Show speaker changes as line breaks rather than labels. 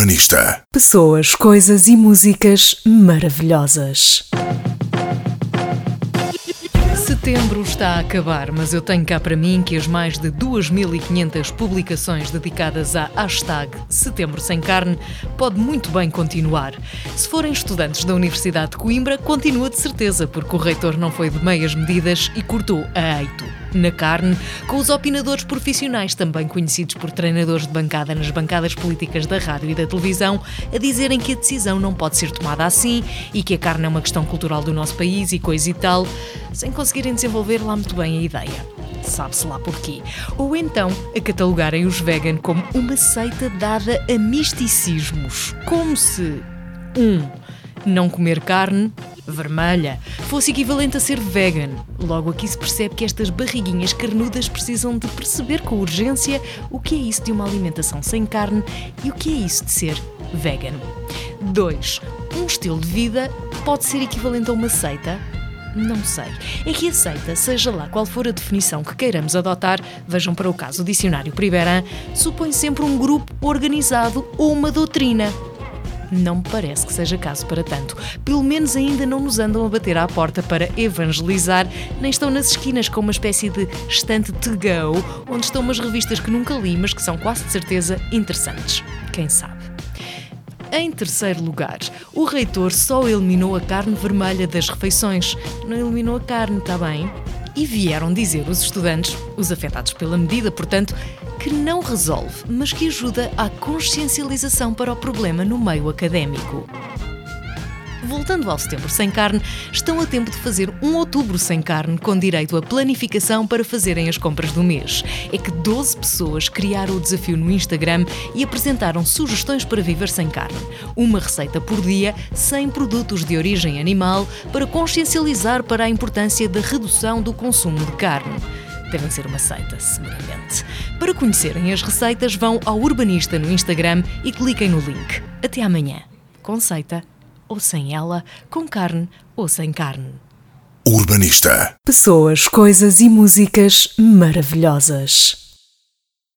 Urbanista.
Pessoas, coisas e músicas maravilhosas. Setembro está a acabar, mas eu tenho cá para mim que as mais de 2.500 publicações dedicadas à hashtag Setembro Sem Carne pode muito bem continuar. Se forem estudantes da Universidade de Coimbra, continua de certeza, porque o reitor não foi de meias medidas e cortou a eito na carne, com os opinadores profissionais, também conhecidos por treinadores de bancada nas bancadas políticas da rádio e da televisão, a dizerem que a decisão não pode ser tomada assim e que a carne é uma questão cultural do nosso país e coisa e tal, sem conseguirem desenvolver lá muito bem a ideia. Sabe-se lá porquê. Ou então a catalogarem os vegan como uma seita dada a misticismos. Como se. 1. Um, não comer carne vermelha fosse equivalente a ser vegan. Logo aqui se percebe que estas barriguinhas carnudas precisam de perceber com urgência o que é isso de uma alimentação sem carne e o que é isso de ser vegan. 2. Um estilo de vida pode ser equivalente a uma seita? Não sei. É que a seita, seja lá qual for a definição que queiramos adotar, vejam para o caso o dicionário Priberan, supõe sempre um grupo organizado ou uma doutrina. Não me parece que seja caso para tanto. Pelo menos ainda não nos andam a bater à porta para evangelizar, nem estão nas esquinas com uma espécie de estante to go, onde estão umas revistas que nunca li, mas que são quase de certeza interessantes. Quem sabe? Em terceiro lugar, o reitor só eliminou a carne vermelha das refeições. Não eliminou a carne, está bem? E vieram dizer os estudantes, os afetados pela medida, portanto, que não resolve, mas que ajuda à consciencialização para o problema no meio académico. Voltando ao setembro sem carne, estão a tempo de fazer um outubro sem carne com direito a planificação para fazerem as compras do mês. É que 12 pessoas criaram o desafio no Instagram e apresentaram sugestões para viver sem carne. Uma receita por dia, sem produtos de origem animal, para consciencializar para a importância da redução do consumo de carne. Devem ser uma seita, seguramente. Para conhecerem as receitas, vão ao Urbanista no Instagram e cliquem no link. Até amanhã. Conceita ou sem ela, com carne ou sem carne.
Urbanista.
Pessoas, coisas e músicas maravilhosas.